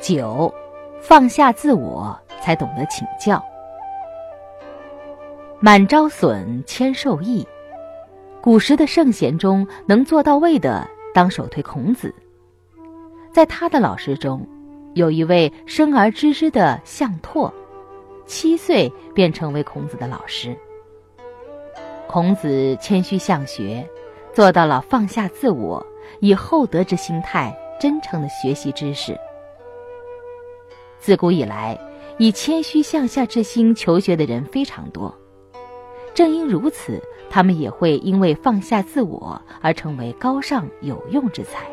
九，放下自我，才懂得请教。满招损，谦受益。古时的圣贤中，能做到位的，当首推孔子。在他的老师中，有一位生而知之的向拓，七岁便成为孔子的老师。孔子谦虚向学，做到了放下自我，以厚德之心态，真诚的学习知识。自古以来，以谦虚向下之心求学的人非常多。正因如此，他们也会因为放下自我而成为高尚有用之才。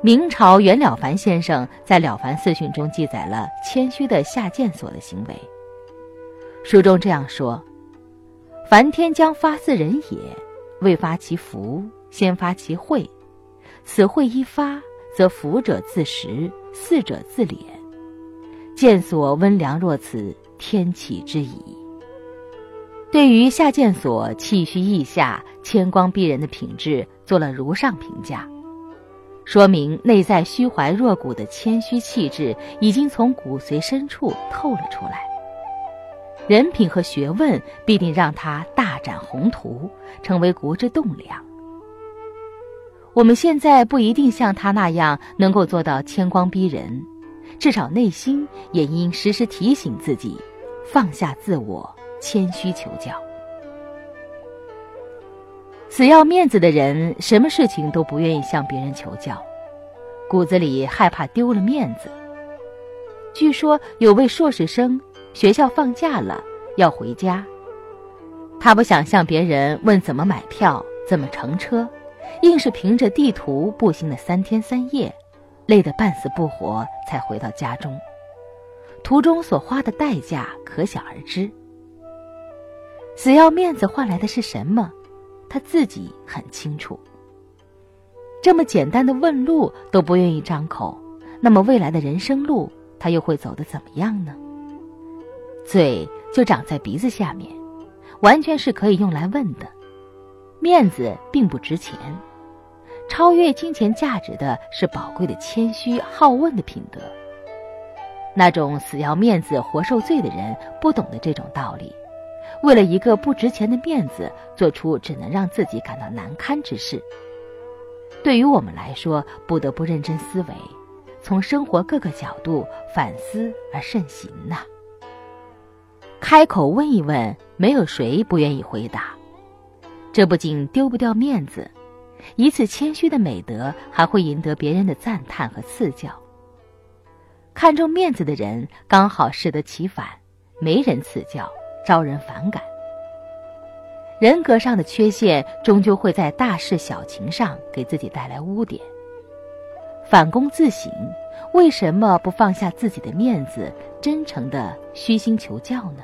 明朝袁了凡先生在《了凡四训》中记载了谦虚的下贱所的行为。书中这样说。凡天将发似人也，未发其福，先发其慧。此慧一发，则福者自食，祀者自敛。见所温良若此，天启之矣。对于夏见所气虚意下、谦光逼人的品质，做了如上评价，说明内在虚怀若谷的谦虚气质，已经从骨髓深处透了出来。人品和学问必定让他大展宏图，成为国之栋梁。我们现在不一定像他那样能够做到谦光逼人，至少内心也应时时提醒自己，放下自我，谦虚求教。死要面子的人，什么事情都不愿意向别人求教，骨子里害怕丢了面子。据说有位硕士生。学校放假了，要回家。他不想向别人问怎么买票、怎么乘车，硬是凭着地图步行了三天三夜，累得半死不活才回到家中。途中所花的代价可想而知。死要面子换来的是什么？他自己很清楚。这么简单的问路都不愿意张口，那么未来的人生路他又会走得怎么样呢？嘴就长在鼻子下面，完全是可以用来问的。面子并不值钱，超越金钱价值的是宝贵的谦虚好问的品德。那种死要面子活受罪的人，不懂得这种道理，为了一个不值钱的面子，做出只能让自己感到难堪之事。对于我们来说，不得不认真思维，从生活各个角度反思而慎行呐。开口问一问，没有谁不愿意回答。这不仅丢不掉面子，一次谦虚的美德还会赢得别人的赞叹和赐教。看重面子的人刚好适得其反，没人赐教，招人反感。人格上的缺陷终究会在大事小情上给自己带来污点。反躬自省，为什么不放下自己的面子，真诚的虚心求教呢？